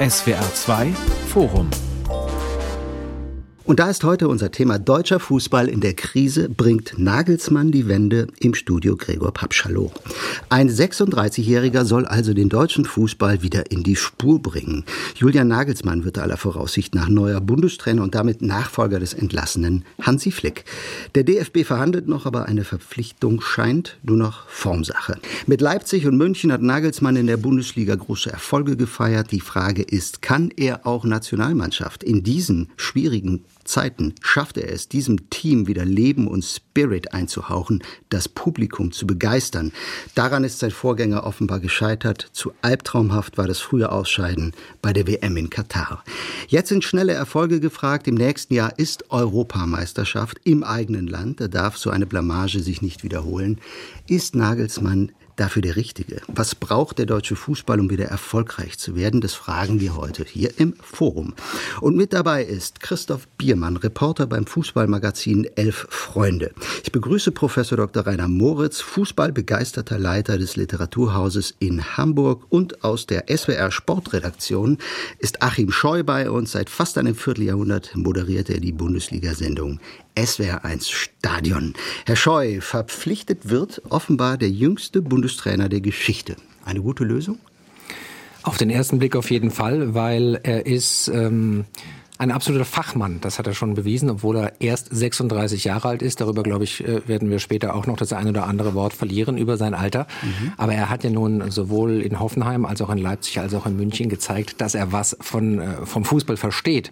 SWR 2 Forum und da ist heute unser Thema Deutscher Fußball in der Krise bringt Nagelsmann die Wende im Studio Gregor Papschalow. Ein 36-Jähriger soll also den deutschen Fußball wieder in die Spur bringen. Julian Nagelsmann wird aller Voraussicht nach neuer Bundestrainer und damit Nachfolger des entlassenen Hansi Flick. Der DFB verhandelt noch, aber eine Verpflichtung scheint nur noch Formsache. Mit Leipzig und München hat Nagelsmann in der Bundesliga große Erfolge gefeiert. Die Frage ist, kann er auch Nationalmannschaft in diesen schwierigen Zeiten schafft er es, diesem Team wieder Leben und Spirit einzuhauchen, das Publikum zu begeistern. Daran ist sein Vorgänger offenbar gescheitert. Zu albtraumhaft war das frühe Ausscheiden bei der WM in Katar. Jetzt sind schnelle Erfolge gefragt. Im nächsten Jahr ist Europameisterschaft im eigenen Land. Da darf so eine Blamage sich nicht wiederholen. Ist Nagelsmann dafür der Richtige? Was braucht der deutsche Fußball, um wieder erfolgreich zu werden? Das fragen wir heute hier im Forum. Und mit dabei ist Christoph Biermann, Reporter beim Fußballmagazin Elf Freunde. Ich begrüße Professor Dr. Rainer Moritz, Fußballbegeisterter Leiter des Literaturhauses in Hamburg und aus der SWR Sportredaktion ist Achim Scheu bei uns. Seit fast einem Vierteljahrhundert moderiert er die Bundesliga-Sendung SWR1 Stadion. Herr Scheu, verpflichtet wird offenbar der jüngste Bundestrainer der Geschichte. Eine gute Lösung? Auf den ersten Blick auf jeden Fall, weil er ist ähm, ein absoluter Fachmann, das hat er schon bewiesen, obwohl er erst 36 Jahre alt ist. Darüber, glaube ich, äh, werden wir später auch noch das eine oder andere Wort verlieren über sein Alter. Mhm. Aber er hat ja nun sowohl in Hoffenheim als auch in Leipzig als auch in München gezeigt, dass er was von, äh, vom Fußball versteht.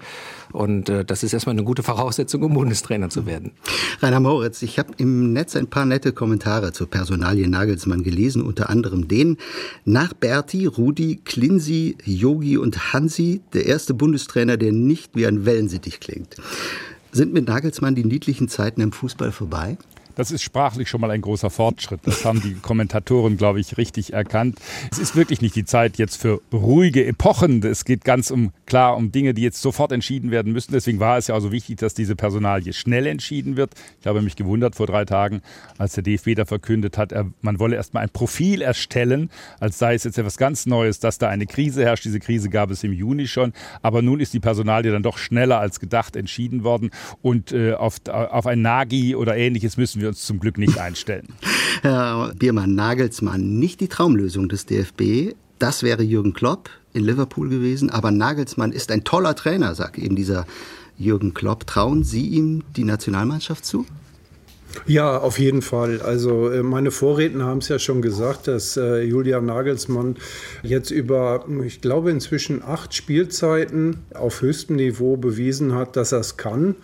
Und äh, das ist erstmal eine gute Voraussetzung, um Bundestrainer zu werden. Rainer Moritz, ich habe im Netz ein paar nette Kommentare zur Personalie Nagelsmann gelesen, unter anderem den nach Berti, Rudi, Klinsi, Yogi und Hansi, der erste Bundestrainer, der nicht wie ein Wellensittich klingt. Sind mit Nagelsmann die niedlichen Zeiten im Fußball vorbei? Das ist sprachlich schon mal ein großer Fortschritt. Das haben die Kommentatoren, glaube ich, richtig erkannt. Es ist wirklich nicht die Zeit jetzt für ruhige Epochen. Es geht ganz um klar um Dinge, die jetzt sofort entschieden werden müssen. Deswegen war es ja auch so wichtig, dass diese Personalie schnell entschieden wird. Ich habe mich gewundert vor drei Tagen, als der DFB da verkündet hat, er, man wolle erst mal ein Profil erstellen, als sei es jetzt etwas ganz Neues, dass da eine Krise herrscht. Diese Krise gab es im Juni schon. Aber nun ist die Personalie dann doch schneller als gedacht entschieden worden. Und äh, auf, auf ein Nagi oder ähnliches müssen wir wir uns zum Glück nicht einstellen. Herr Biermann, Nagelsmann, nicht die Traumlösung des DFB. Das wäre Jürgen Klopp in Liverpool gewesen. Aber Nagelsmann ist ein toller Trainer, sagt eben dieser Jürgen Klopp. Trauen Sie ihm die Nationalmannschaft zu? Ja, auf jeden Fall. Also äh, meine Vorredner haben es ja schon gesagt, dass äh, Julian Nagelsmann jetzt über, ich glaube, inzwischen acht Spielzeiten auf höchstem Niveau bewiesen hat, dass er es kann.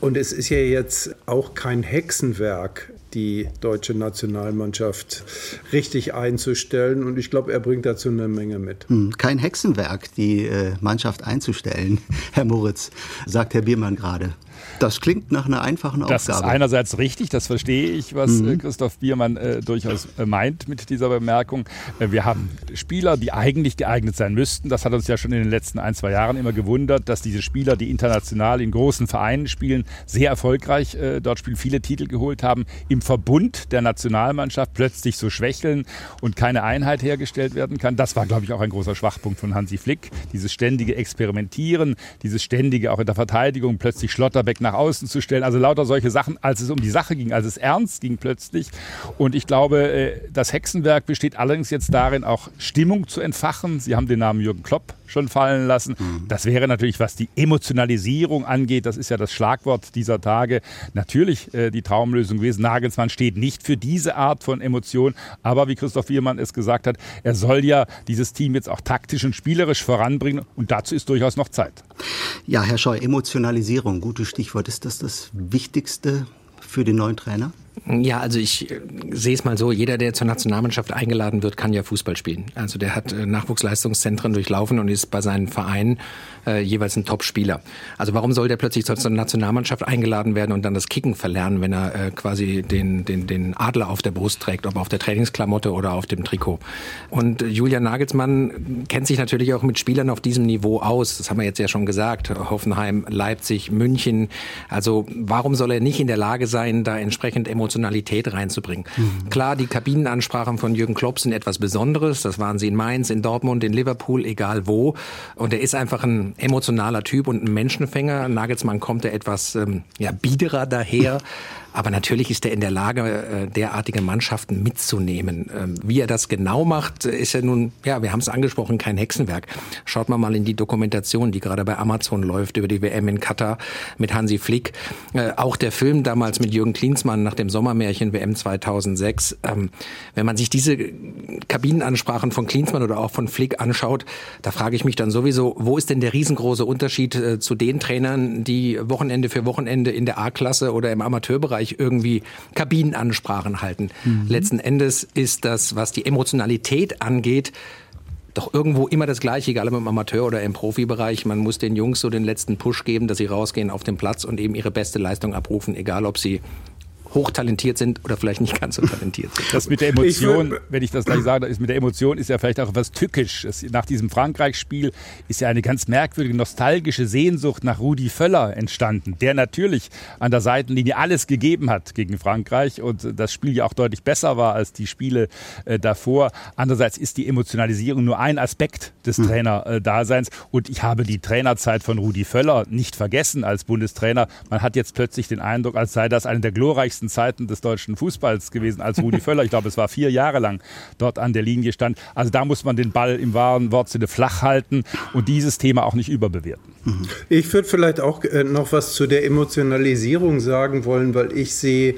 Und es ist ja jetzt auch kein Hexenwerk, die deutsche Nationalmannschaft richtig einzustellen. Und ich glaube, er bringt dazu eine Menge mit. Hm, kein Hexenwerk, die äh, Mannschaft einzustellen, Herr Moritz, sagt Herr Biermann gerade. Das klingt nach einer einfachen Aufgabe. Das ist einerseits richtig, das verstehe ich, was mhm. Äh, Christoph Biermann äh, durchaus äh, meint mit dieser Bemerkung. Äh, wir haben Spieler, die eigentlich geeignet sein müssten. Das hat uns ja schon in den letzten ein, zwei Jahren immer gewundert, dass diese Spieler, die international in großen Vereinen spielen, sehr erfolgreich dort spielen, viele Titel geholt haben, im Verbund der Nationalmannschaft plötzlich so schwächeln und keine Einheit hergestellt werden kann. Das war, glaube ich, auch ein großer Schwachpunkt von Hansi Flick. Dieses ständige Experimentieren, dieses ständige auch in der Verteidigung, plötzlich Schlotterbeck nach außen zu stellen. Also lauter solche Sachen, als es um die Sache ging, als es ernst ging plötzlich. Und ich glaube, äh, das Hexenwerk besteht allerdings jetzt darin, auch Stimmung zu entfachen. Sie haben den Namen Jürgen Klopp schon fallen lassen. Mhm. Das wäre natürlich, was die Emotionalisierung angeht, das ist ja das Schlagwort dieser Tage, natürlich äh, die Traumlösung gewesen. Nagelsmann steht nicht für diese Art von Emotion, aber wie Christoph Wiermann es gesagt hat, er soll ja dieses Team jetzt auch taktisch und spielerisch voranbringen und dazu ist durchaus noch Zeit. Ja, Herr Scheu, Emotionalisierung, gutes Stichwort. Ist das das Wichtigste für den neuen Trainer? Ja, also ich äh, sehe es mal so, jeder, der zur Nationalmannschaft eingeladen wird, kann ja Fußball spielen. Also der hat äh, Nachwuchsleistungszentren durchlaufen und ist bei seinen Vereinen äh, jeweils ein Top-Spieler. Also warum soll der plötzlich zur Nationalmannschaft eingeladen werden und dann das Kicken verlernen, wenn er äh, quasi den, den, den Adler auf der Brust trägt, ob auf der Trainingsklamotte oder auf dem Trikot. Und Julian Nagelsmann kennt sich natürlich auch mit Spielern auf diesem Niveau aus. Das haben wir jetzt ja schon gesagt. Hoffenheim, Leipzig, München. Also warum soll er nicht in der Lage sein, da entsprechend Emotionalität reinzubringen. Mhm. Klar, die Kabinenansprachen von Jürgen Klopp sind etwas Besonderes. Das waren sie in Mainz, in Dortmund, in Liverpool, egal wo. Und er ist einfach ein emotionaler Typ und ein Menschenfänger. Nagelsmann kommt er etwas ähm, ja, biederer daher. Aber natürlich ist er in der Lage, äh, derartige Mannschaften mitzunehmen. Ähm, wie er das genau macht, ist ja nun, ja, wir haben es angesprochen, kein Hexenwerk. Schaut mal mal in die Dokumentation, die gerade bei Amazon läuft über die WM in Katar mit Hansi Flick. Äh, auch der Film damals mit Jürgen Klinsmann nach dem Sommermärchen WM 2006. Ähm, wenn man sich diese Kabinenansprachen von Klinsmann oder auch von Flick anschaut, da frage ich mich dann sowieso, wo ist denn der riesengroße Unterschied äh, zu den Trainern, die Wochenende für Wochenende in der A-Klasse oder im Amateurbereich Bereich irgendwie Kabinenansprachen halten. Mhm. Letzten Endes ist das, was die Emotionalität angeht, doch irgendwo immer das Gleiche, egal ob im Amateur- oder im Profibereich. Man muss den Jungs so den letzten Push geben, dass sie rausgehen auf den Platz und eben ihre beste Leistung abrufen, egal ob sie hochtalentiert sind oder vielleicht nicht ganz so talentiert sind. Das mit der Emotion, wenn ich das gleich sage, ist mit der Emotion ist ja vielleicht auch etwas tückisch. nach diesem Frankreich-Spiel ist ja eine ganz merkwürdige nostalgische Sehnsucht nach Rudi Völler entstanden, der natürlich an der Seitenlinie alles gegeben hat gegen Frankreich und das Spiel ja auch deutlich besser war als die Spiele äh, davor. Andererseits ist die Emotionalisierung nur ein Aspekt des hm. Trainerdaseins und ich habe die Trainerzeit von Rudi Völler nicht vergessen als Bundestrainer. Man hat jetzt plötzlich den Eindruck, als sei das eine der glorreichsten besten Zeiten des deutschen Fußballs gewesen, als Rudi Völler, ich glaube, es war vier Jahre lang, dort an der Linie stand. Also da muss man den Ball im wahren Wortsinne flach halten und dieses Thema auch nicht überbewerten. Ich würde vielleicht auch äh, noch was zu der Emotionalisierung sagen wollen, weil ich sehe,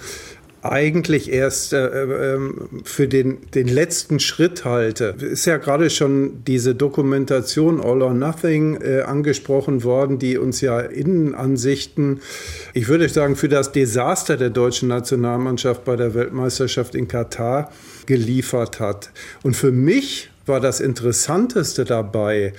eigentlich erst äh, äh, für den, den letzten Schritt halte. Ist ja gerade schon diese Dokumentation All or Nothing äh, angesprochen worden, die uns ja Innenansichten, ich würde sagen, für das Desaster der deutschen Nationalmannschaft bei der Weltmeisterschaft in Katar geliefert hat. Und für mich war das Interessanteste dabei,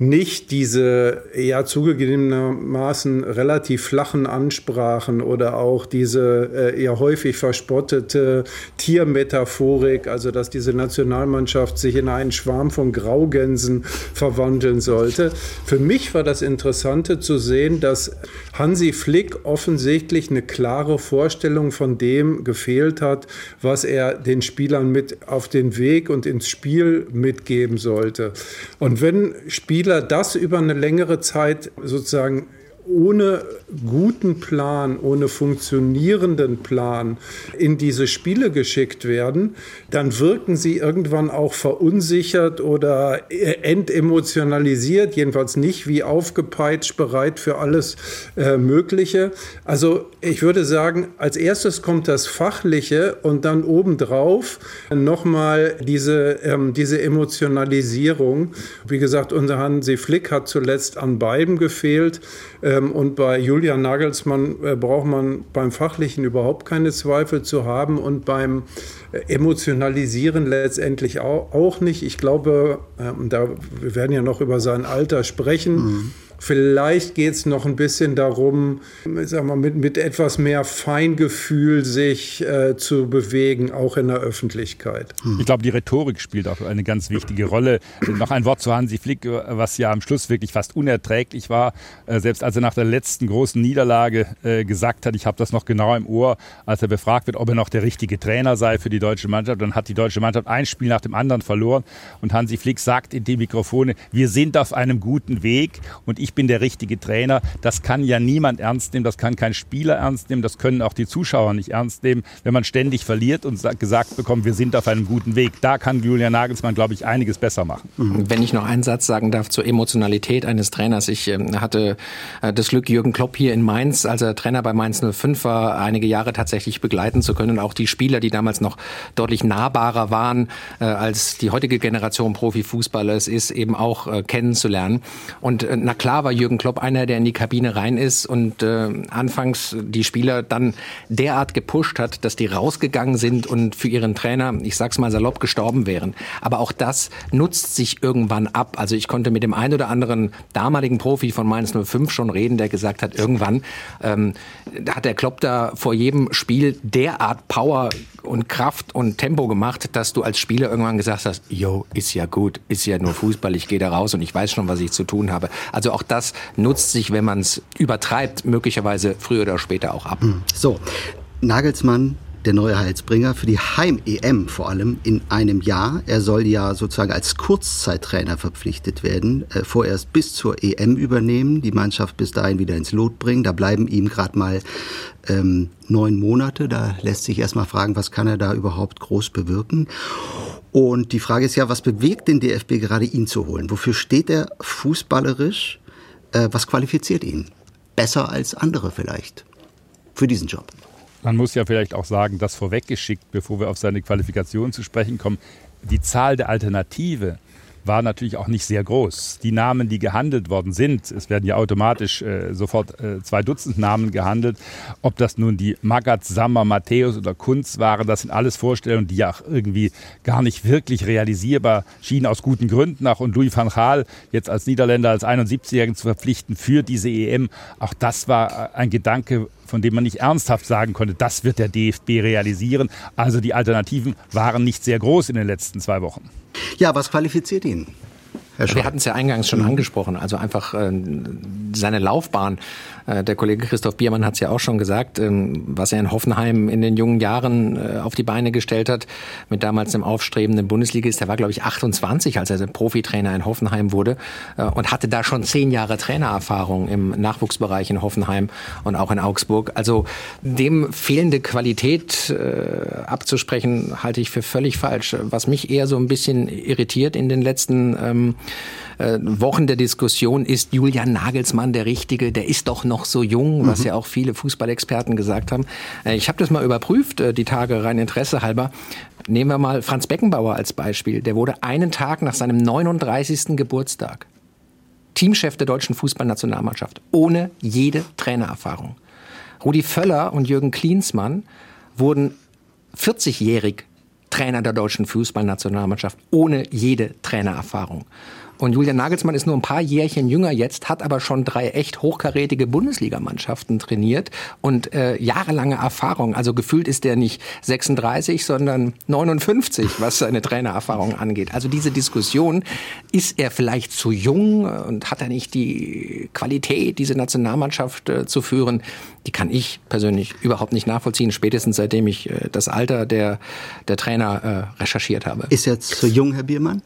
nicht diese ja zugegebenermaßen relativ flachen Ansprachen oder auch diese äh, eher häufig verspottete Tiermetaphorik, also dass diese Nationalmannschaft sich in einen Schwarm von Graugänsen verwandeln sollte. Für mich war das Interessante zu sehen, dass Hansi Flick offensichtlich eine klare Vorstellung von dem gefehlt hat, was er den Spielern mit auf den Weg und ins Spiel mitgeben sollte. Und wenn Spieler Spieler das über eine längere Zeit sozusagen ohne guten Plan, ohne funktionierenden Plan in diese Spiele geschickt werden, dann wirken sie irgendwann auch verunsichert oder entemotionalisiert, jedenfalls nicht wie aufgepeitscht, bereit für alles äh, Mögliche. Also ich würde sagen, als erstes kommt das Fachliche und dann obendrauf nochmal diese, ähm, diese Emotionalisierung. Wie gesagt, unser Hansi Flick hat zuletzt an beiden gefehlt. Ähm, und bei Julian Nagelsmann äh, braucht man beim Fachlichen überhaupt keine Zweifel zu haben und beim äh, Emotionalisieren letztendlich auch, nicht. Ich glaube, ähm, da, wir werden ja noch über sein Alter sprechen. Mhm. Vielleicht geht es noch ein bisschen darum, sag mal, mit, mit etwas mehr Feingefühl sich äh, zu bewegen, auch in der Öffentlichkeit. Ich glaube, die Rhetorik spielt auch eine ganz wichtige Rolle. noch ein Wort zu Hansi Flick, was ja am Schluss wirklich fast unerträglich war. Äh, selbst als er nach der letzten großen Niederlage äh, gesagt hat, ich habe das noch genau im Ohr, als er befragt wird, ob er noch der richtige Trainer sei für die deutsche Mannschaft, dann hat die deutsche Mannschaft ein Spiel nach dem anderen verloren. Und Hansi Flick sagt in die Mikrofone, wir sind auf einem guten Weg und ich ich bin der richtige Trainer. Das kann ja niemand ernst nehmen, das kann kein Spieler ernst nehmen, das können auch die Zuschauer nicht ernst nehmen, wenn man ständig verliert und gesagt bekommt, wir sind auf einem guten Weg. Da kann Julian Nagelsmann, glaube ich, einiges besser machen. Mhm. Wenn ich noch einen Satz sagen darf zur Emotionalität eines Trainers. Ich äh, hatte äh, das Glück, Jürgen Klopp hier in Mainz, als er Trainer bei Mainz 05 war, einige Jahre tatsächlich begleiten zu können. Und auch die Spieler, die damals noch deutlich nahbarer waren, äh, als die heutige Generation Profifußballer es ist, eben auch äh, kennenzulernen. Und na klar war Jürgen Klopp einer, der in die Kabine rein ist und äh, anfangs die Spieler dann derart gepusht hat, dass die rausgegangen sind und für ihren Trainer, ich sag's mal salopp, gestorben wären. Aber auch das nutzt sich irgendwann ab. Also ich konnte mit dem einen oder anderen damaligen Profi von Mainz 05 schon reden, der gesagt hat, irgendwann ähm, hat der Klopp da vor jedem Spiel derart Power und Kraft und Tempo gemacht, dass du als Spieler irgendwann gesagt hast, yo, ist ja gut, ist ja nur Fußball, ich gehe da raus und ich weiß schon, was ich zu tun habe. Also auch das nutzt sich, wenn man es übertreibt, möglicherweise früher oder später auch ab. Hm. So, Nagelsmann der neue Heilsbringer für die Heim-EM vor allem in einem Jahr. Er soll ja sozusagen als Kurzzeittrainer verpflichtet werden, äh, vorerst bis zur EM übernehmen, die Mannschaft bis dahin wieder ins Lot bringen. Da bleiben ihm gerade mal ähm, neun Monate. Da lässt sich erstmal fragen, was kann er da überhaupt groß bewirken. Und die Frage ist ja, was bewegt den DFB gerade, ihn zu holen? Wofür steht er fußballerisch? Äh, was qualifiziert ihn? Besser als andere vielleicht für diesen Job. Man muss ja vielleicht auch sagen, das vorweggeschickt, bevor wir auf seine Qualifikation zu sprechen kommen, die Zahl der Alternative war natürlich auch nicht sehr groß. Die Namen, die gehandelt worden sind, es werden ja automatisch äh, sofort äh, zwei Dutzend Namen gehandelt, ob das nun die Magat, Sammer, Matthäus oder Kunz waren, das sind alles Vorstellungen, die ja auch irgendwie gar nicht wirklich realisierbar schienen, aus guten Gründen auch. Und Louis van Gaal jetzt als Niederländer, als 71-Jährigen zu verpflichten für diese EM, auch das war äh, ein Gedanke, von dem man nicht ernsthaft sagen konnte, das wird der DFB realisieren. Also die Alternativen waren nicht sehr groß in den letzten zwei Wochen. Ja, was qualifiziert ihn? Wir hatten es ja eingangs schon mhm. angesprochen, also einfach äh, seine Laufbahn. Äh, der Kollege Christoph Biermann hat es ja auch schon gesagt, ähm, was er in Hoffenheim in den jungen Jahren äh, auf die Beine gestellt hat, mit damals dem aufstrebenden Bundesligist. Der war, glaube ich, 28, als er Profitrainer in Hoffenheim wurde äh, und hatte da schon zehn Jahre Trainererfahrung im Nachwuchsbereich in Hoffenheim und auch in Augsburg. Also dem fehlende Qualität äh, abzusprechen, halte ich für völlig falsch. Was mich eher so ein bisschen irritiert in den letzten ähm, äh, Wochen der Diskussion, ist Julian Nagelsmann der Richtige? Der ist doch noch so jung, was mhm. ja auch viele Fußballexperten gesagt haben. Äh, ich habe das mal überprüft, äh, die Tage rein Interesse halber. Nehmen wir mal Franz Beckenbauer als Beispiel. Der wurde einen Tag nach seinem 39. Geburtstag Teamchef der deutschen Fußballnationalmannschaft, ohne jede Trainererfahrung. Rudi Völler und Jürgen Klinsmann wurden 40-jährig Trainer der deutschen Fußballnationalmannschaft ohne jede Trainererfahrung. Und Julian Nagelsmann ist nur ein paar Jährchen jünger jetzt, hat aber schon drei echt hochkarätige Bundesligamannschaften trainiert und äh, jahrelange Erfahrung. Also gefühlt ist der nicht 36, sondern 59, was seine Trainererfahrung angeht. Also diese Diskussion, ist er vielleicht zu jung und hat er nicht die Qualität, diese Nationalmannschaft äh, zu führen, die kann ich persönlich überhaupt nicht nachvollziehen, spätestens seitdem ich äh, das Alter der, der Trainer äh, recherchiert habe. Ist er zu jung, Herr Biermann?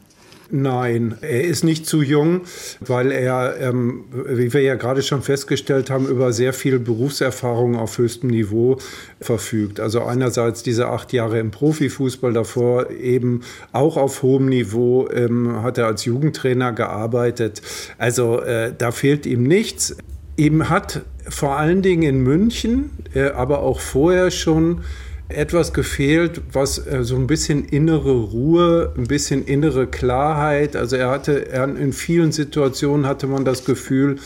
Nein, er ist nicht zu jung, weil er, ähm, wie wir ja gerade schon festgestellt haben, über sehr viel Berufserfahrung auf höchstem Niveau verfügt. Also einerseits diese acht Jahre im Profifußball davor, eben auch auf hohem Niveau ähm, hat er als Jugendtrainer gearbeitet. Also äh, da fehlt ihm nichts. Ihm hat vor allen Dingen in München, äh, aber auch vorher schon etwas gefehlt, was äh, so ein bisschen innere Ruhe, ein bisschen innere Klarheit. Also er hatte, er, in vielen Situationen hatte man das Gefühl,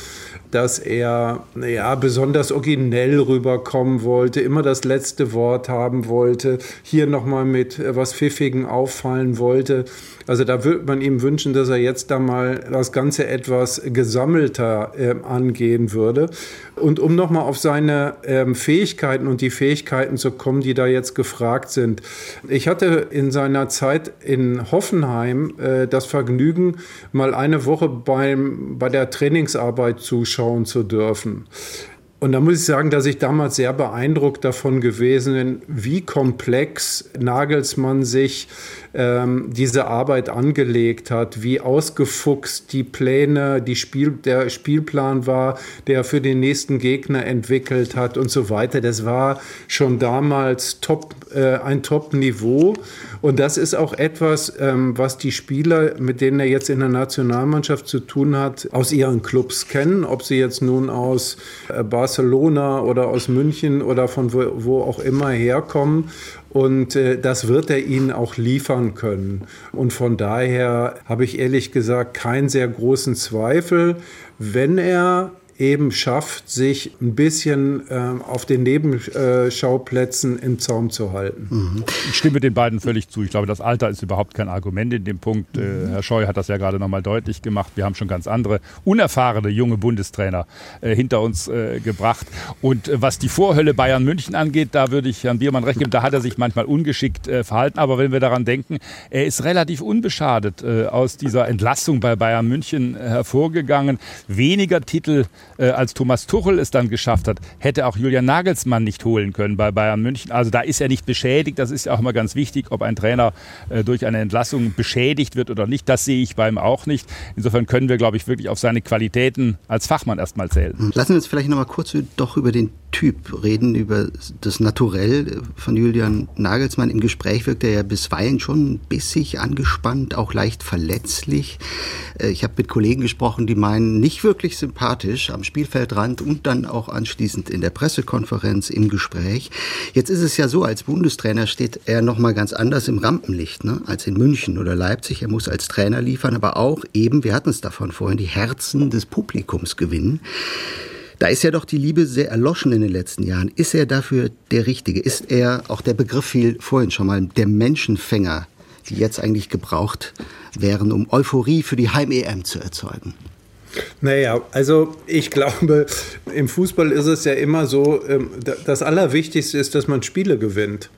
dass er ja, besonders originell rüberkommen wollte, immer das letzte Wort haben wollte, hier nochmal mit äh, was Pfiffigen auffallen wollte. Also da würde man ihm wünschen, dass er jetzt da mal das Ganze etwas gesammelter äh, angehen würde. Und um nochmal auf seine ähm, Fähigkeiten und die Fähigkeiten zu kommen, die da jetzt gefragt sind. Ich hatte in seiner Zeit in Hoffenheim äh, das Vergnügen, mal eine Woche beim, bei der Trainingsarbeit zuschauen zu dürfen. Und da muss ich sagen, dass ich damals sehr beeindruckt davon gewesen bin, wie komplex Nagelsmann sich ähm, diese Arbeit angelegt hat, wie ausgefuchst die Pläne, die Spiel, der Spielplan war, der für den nächsten Gegner entwickelt hat und so weiter. Das war schon damals top, äh, ein Top-Niveau. Und das ist auch etwas, ähm, was die Spieler, mit denen er jetzt in der Nationalmannschaft zu tun hat, aus ihren Clubs kennen, ob sie jetzt nun aus äh, Barcelona oder aus München oder von wo, wo auch immer herkommen. Und äh, das wird er ihnen auch liefern können. Und von daher habe ich ehrlich gesagt keinen sehr großen Zweifel, wenn er eben schafft, sich ein bisschen äh, auf den Nebenschauplätzen im Zaum zu halten. Mhm. Ich stimme den beiden völlig zu. Ich glaube, das Alter ist überhaupt kein Argument in dem Punkt. Äh, mhm. Herr Scheu hat das ja gerade nochmal deutlich gemacht. Wir haben schon ganz andere, unerfahrene junge Bundestrainer äh, hinter uns äh, gebracht. Und äh, was die Vorhölle Bayern München angeht, da würde ich Herrn Biermann recht geben, da hat er sich manchmal ungeschickt äh, verhalten. Aber wenn wir daran denken, er ist relativ unbeschadet aus dieser Entlassung bei Bayern München hervorgegangen. Weniger Titel äh, als Thomas Tuchel es dann geschafft hat, hätte auch Julian Nagelsmann nicht holen können bei Bayern München. Also da ist er nicht beschädigt. Das ist auch immer ganz wichtig, ob ein Trainer äh, durch eine Entlassung beschädigt wird oder nicht. Das sehe ich bei ihm auch nicht. Insofern können wir, glaube ich, wirklich auf seine Qualitäten als Fachmann erstmal zählen. Lassen wir uns vielleicht noch mal kurz doch über den Typ reden, über das Naturell von Julian Nagelsmann. Im Gespräch wirkt er ja bisweilen schon bissig, angespannt, auch leicht verletzlich. Äh, ich habe mit Kollegen gesprochen, die meinen, nicht wirklich sympathisch am Spielfeldrand und dann auch anschließend in der Pressekonferenz im Gespräch. Jetzt ist es ja so, als Bundestrainer steht er noch mal ganz anders im Rampenlicht ne, als in München oder Leipzig. Er muss als Trainer liefern, aber auch eben, wir hatten es davon vorhin, die Herzen des Publikums gewinnen. Da ist ja doch die Liebe sehr erloschen in den letzten Jahren. Ist er dafür der Richtige? Ist er, auch der Begriff fiel vorhin schon mal, der Menschenfänger, die jetzt eigentlich gebraucht wären, um Euphorie für die Heim-EM zu erzeugen? Naja, also ich glaube, im Fußball ist es ja immer so, ähm, das Allerwichtigste ist, dass man Spiele gewinnt.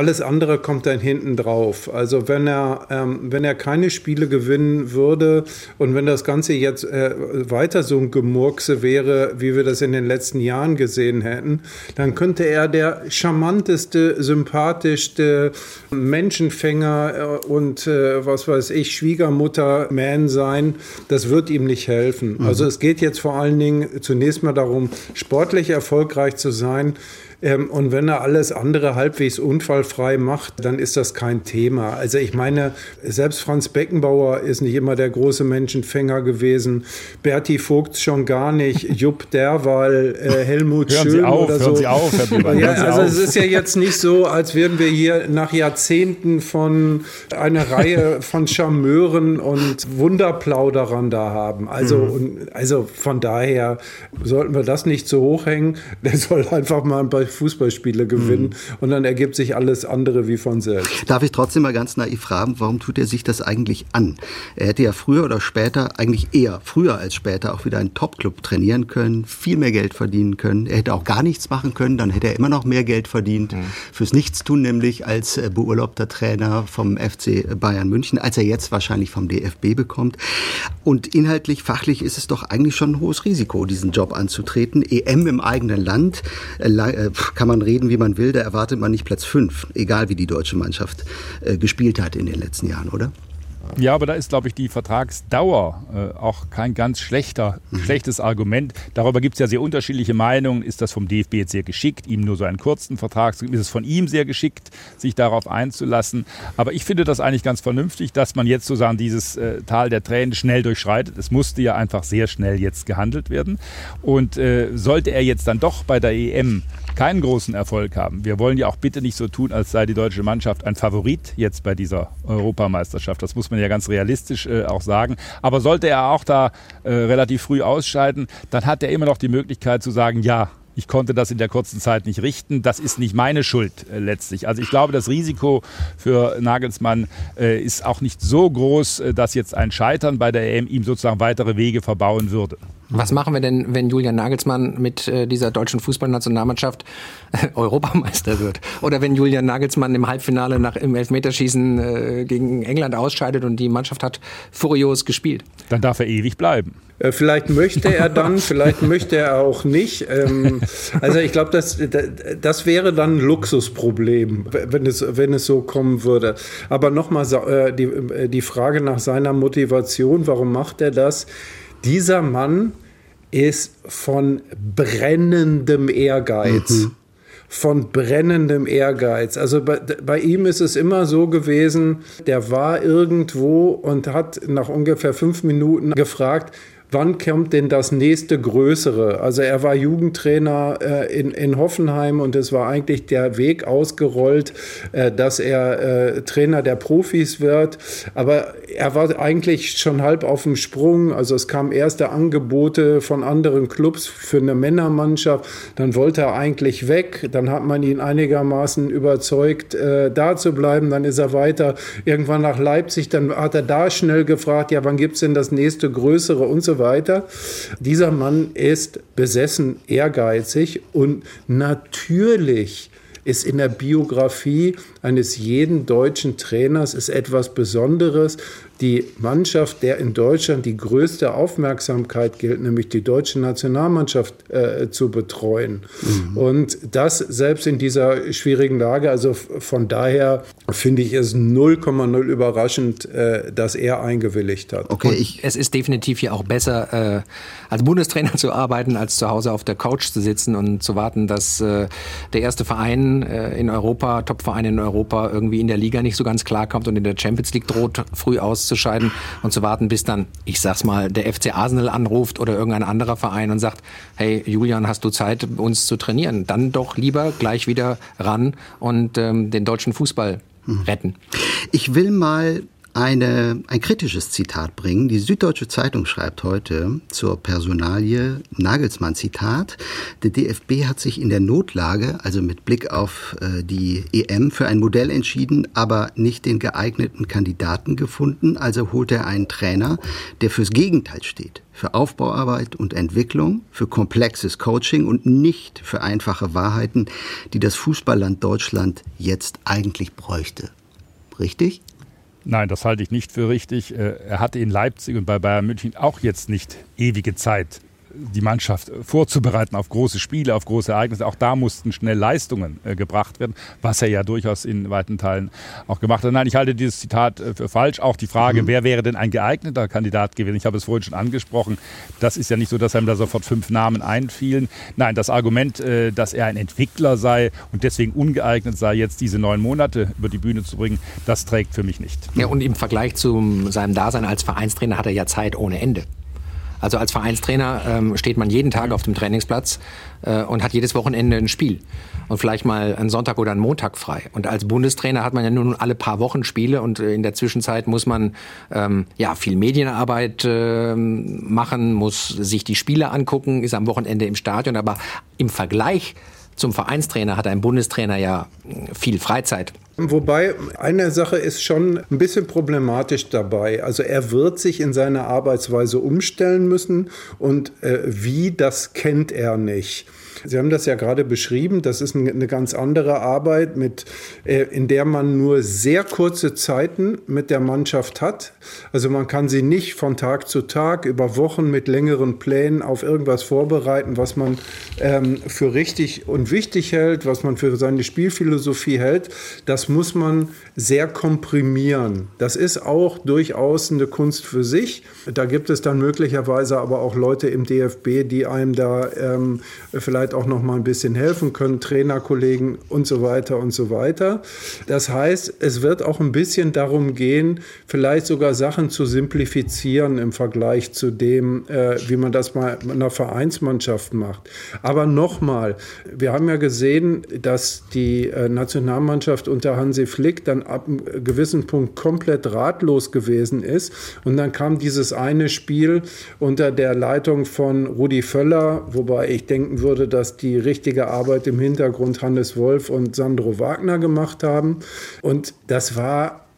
Alles andere kommt dann hinten drauf. Also wenn er, ähm, wenn er keine Spiele gewinnen würde und wenn das Ganze jetzt äh, weiter so ein Gemurkse wäre, wie wir das in den letzten Jahren gesehen hätten, dann könnte er der charmanteste, sympathischste Menschenfänger äh, und äh, was weiß ich, Schwiegermutter-Man sein. Das wird ihm nicht helfen. Mhm. Also es geht jetzt vor allen Dingen zunächst mal darum, sportlich erfolgreich zu sein. Ähm, und wenn er alles andere halbwegs unfallfrei macht, dann ist das kein Thema. Also ich meine, selbst Franz Beckenbauer ist nicht immer der große Menschenfänger gewesen. Berti Vogt schon gar nicht. Jupp Derwal, äh, Helmut hören Schön Sie auf, oder so. Hören Sie auf, Herr Bieber, ja, also es ist ja jetzt nicht so, als würden wir hier nach Jahrzehnten von einer Reihe von Charmeuren und Wunderplauderern da haben. Also, mhm. und, also von daher sollten wir das nicht zu hoch hängen. Der soll einfach mal bei Fußballspiele gewinnen mhm. und dann ergibt sich alles andere wie von selbst. Darf ich trotzdem mal ganz naiv fragen, warum tut er sich das eigentlich an? Er hätte ja früher oder später, eigentlich eher früher als später, auch wieder einen Top-Club trainieren können, viel mehr Geld verdienen können. Er hätte auch gar nichts machen können, dann hätte er immer noch mehr Geld verdient. Mhm. Fürs Nichtstun nämlich als äh, beurlaubter Trainer vom FC Bayern München, als er jetzt wahrscheinlich vom DFB bekommt. Und inhaltlich, fachlich ist es doch eigentlich schon ein hohes Risiko, diesen Job anzutreten. EM im eigenen Land, äh, äh, kann man reden, wie man will, da erwartet man nicht Platz fünf, egal wie die deutsche Mannschaft äh, gespielt hat in den letzten Jahren, oder? Ja, aber da ist, glaube ich, die Vertragsdauer äh, auch kein ganz schlechter, mhm. schlechtes Argument. Darüber gibt es ja sehr unterschiedliche Meinungen. Ist das vom DFB jetzt sehr geschickt, ihm nur so einen kurzen Vertrag zu geben? Ist es von ihm sehr geschickt, sich darauf einzulassen? Aber ich finde das eigentlich ganz vernünftig, dass man jetzt sozusagen dieses äh, Tal der Tränen schnell durchschreitet. Es musste ja einfach sehr schnell jetzt gehandelt werden. Und äh, sollte er jetzt dann doch bei der EM keinen großen Erfolg haben. Wir wollen ja auch bitte nicht so tun, als sei die deutsche Mannschaft ein Favorit jetzt bei dieser Europameisterschaft. Das muss man ja ganz realistisch äh, auch sagen. Aber sollte er auch da äh, relativ früh ausscheiden, dann hat er immer noch die Möglichkeit zu sagen, ja, ich konnte das in der kurzen Zeit nicht richten. Das ist nicht meine Schuld äh, letztlich. Also ich glaube, das Risiko für Nagelsmann äh, ist auch nicht so groß, äh, dass jetzt ein Scheitern bei der EM ihm sozusagen weitere Wege verbauen würde. Was machen wir denn, wenn Julian Nagelsmann mit äh, dieser deutschen Fußballnationalmannschaft äh, Europameister wird? Oder wenn Julian Nagelsmann im Halbfinale nach im Elfmeterschießen äh, gegen England ausscheidet und die Mannschaft hat furios gespielt? Dann darf er ewig bleiben. Äh, vielleicht möchte er dann, vielleicht möchte er auch nicht. Ähm, also ich glaube, das, das wäre dann ein Luxusproblem, wenn es, wenn es so kommen würde. Aber nochmal äh, die, die Frage nach seiner Motivation, warum macht er das? Dieser Mann ist von brennendem Ehrgeiz. Mhm. Von brennendem Ehrgeiz. Also bei, bei, ihm ist es immer so gewesen, der war irgendwo und hat nach ungefähr fünf Minuten gefragt, wann kommt denn das nächste Größere? Also er war Jugendtrainer äh, in, in Hoffenheim und es war eigentlich der Weg ausgerollt, äh, dass er äh, Trainer der Profis wird. Aber er war eigentlich schon halb auf dem Sprung. Also es kamen erste Angebote von anderen Clubs für eine Männermannschaft. Dann wollte er eigentlich weg. Dann hat man ihn einigermaßen überzeugt, äh, da zu bleiben. Dann ist er weiter irgendwann nach Leipzig. Dann hat er da schnell gefragt, ja, wann gibt es denn das nächste Größere und so weiter. Dieser Mann ist besessen ehrgeizig und natürlich ist in der Biografie eines jeden deutschen Trainers ist etwas Besonderes. Die Mannschaft, der in Deutschland die größte Aufmerksamkeit gilt, nämlich die deutsche Nationalmannschaft äh, zu betreuen. Mhm. Und das selbst in dieser schwierigen Lage. Also von daher finde ich es 0,0 überraschend, äh, dass er eingewilligt hat. Okay, ich, es ist definitiv hier auch besser, äh, als Bundestrainer zu arbeiten, als zu Hause auf der Couch zu sitzen und zu warten, dass äh, der erste Verein äh, in Europa, Topverein in Europa, irgendwie in der Liga nicht so ganz klarkommt und in der Champions League droht, früh auszuscheiden und zu warten, bis dann, ich sag's mal, der FC Arsenal anruft oder irgendein anderer Verein und sagt, hey Julian, hast du Zeit, uns zu trainieren? Dann doch lieber gleich wieder ran und ähm, den deutschen Fußball retten. Ich will mal eine, ein kritisches Zitat bringen. Die Süddeutsche Zeitung schreibt heute zur Personalie Nagelsmann Zitat. Der DFB hat sich in der Notlage, also mit Blick auf äh, die EM, für ein Modell entschieden, aber nicht den geeigneten Kandidaten gefunden. Also holt er einen Trainer, der fürs Gegenteil steht. Für Aufbauarbeit und Entwicklung, für komplexes Coaching und nicht für einfache Wahrheiten, die das Fußballland Deutschland jetzt eigentlich bräuchte. Richtig? Nein, das halte ich nicht für richtig. Äh, er hatte in Leipzig und bei Bayern München auch jetzt nicht ewige Zeit die Mannschaft vorzubereiten auf große Spiele, auf große Ereignisse. Auch da mussten schnell Leistungen äh, gebracht werden, was er ja durchaus in weiten Teilen auch gemacht hat. Nein, ich halte dieses Zitat äh, für falsch. Auch die Frage, mhm. wer wäre denn ein geeigneter Kandidat gewesen? Ich habe es vorhin schon angesprochen. Das ist ja nicht so, dass einem da sofort fünf Namen einfielen. Nein, das Argument, äh, dass er ein Entwickler sei und deswegen ungeeignet sei, jetzt diese neun Monate über die Bühne zu bringen, das trägt für mich nicht. Ja, und im Vergleich zu seinem Dasein als Vereinstrainer hat er ja Zeit ohne Ende. Also als Vereinstrainer ähm, steht man jeden Tag auf dem Trainingsplatz äh, und hat jedes Wochenende ein Spiel und vielleicht mal einen Sonntag oder einen Montag frei. Und als Bundestrainer hat man ja nun alle paar Wochen Spiele und äh, in der Zwischenzeit muss man ähm, ja viel Medienarbeit äh, machen, muss sich die Spiele angucken, ist am Wochenende im Stadion, aber im Vergleich zum Vereinstrainer hat ein Bundestrainer ja viel Freizeit. Wobei eine Sache ist schon ein bisschen problematisch dabei. Also er wird sich in seiner Arbeitsweise umstellen müssen und äh, wie, das kennt er nicht. Sie haben das ja gerade beschrieben. Das ist eine ganz andere Arbeit, mit, äh, in der man nur sehr kurze Zeiten mit der Mannschaft hat. Also man kann sie nicht von Tag zu Tag über Wochen mit längeren Plänen auf irgendwas vorbereiten, was man ähm, für richtig und wichtig hält, was man für seine Spielphilosophie hält. Das muss man sehr komprimieren. Das ist auch durchaus eine Kunst für sich. Da gibt es dann möglicherweise aber auch Leute im DFB, die einem da ähm, vielleicht auch noch mal ein bisschen helfen können, Trainerkollegen und so weiter und so weiter. Das heißt, es wird auch ein bisschen darum gehen, vielleicht sogar Sachen zu simplifizieren im Vergleich zu dem, äh, wie man das mal in einer Vereinsmannschaft macht. Aber nochmal, wir haben ja gesehen, dass die äh, Nationalmannschaft unter Hansi Flick dann ab einem gewissen Punkt komplett ratlos gewesen ist. Und dann kam dieses eine Spiel unter der Leitung von Rudi Völler, wobei ich denken würde, dass die richtige Arbeit im Hintergrund Hannes Wolf und Sandro Wagner gemacht haben. Und das war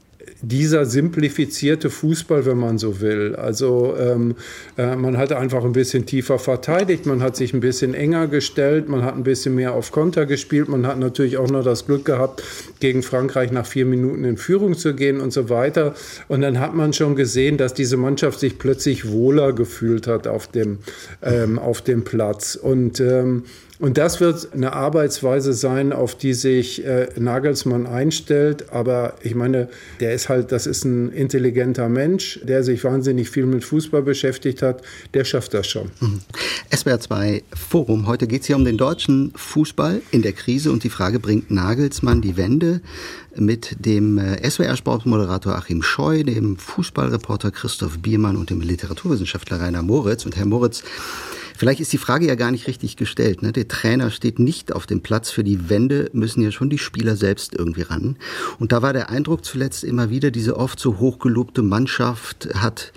dieser simplifizierte Fußball, wenn man so will. Also ähm, äh, man hat einfach ein bisschen tiefer verteidigt, man hat sich ein bisschen enger gestellt, man hat ein bisschen mehr auf Konter gespielt, man hat natürlich auch noch das Glück gehabt, gegen Frankreich nach vier Minuten in Führung zu gehen und so weiter. Und dann hat man schon gesehen, dass diese Mannschaft sich plötzlich wohler gefühlt hat auf dem, ähm, auf dem Platz. Und ähm, und das wird eine Arbeitsweise sein, auf die sich äh, Nagelsmann einstellt. Aber ich meine, der ist halt, das ist ein intelligenter Mensch, der sich wahnsinnig viel mit Fußball beschäftigt hat. Der schafft das schon. Mhm. SWR 2 Forum. Heute geht es hier um den deutschen Fußball in der Krise und die Frage, bringt Nagelsmann die Wende? Mit dem äh, SWR-Sportmoderator Achim Scheu, dem Fußballreporter Christoph Biermann und dem Literaturwissenschaftler Rainer Moritz. Und Herr Moritz, Vielleicht ist die Frage ja gar nicht richtig gestellt. Ne? Der Trainer steht nicht auf dem Platz. Für die Wende müssen ja schon die Spieler selbst irgendwie ran. Und da war der Eindruck zuletzt immer wieder, diese oft so hochgelobte Mannschaft hat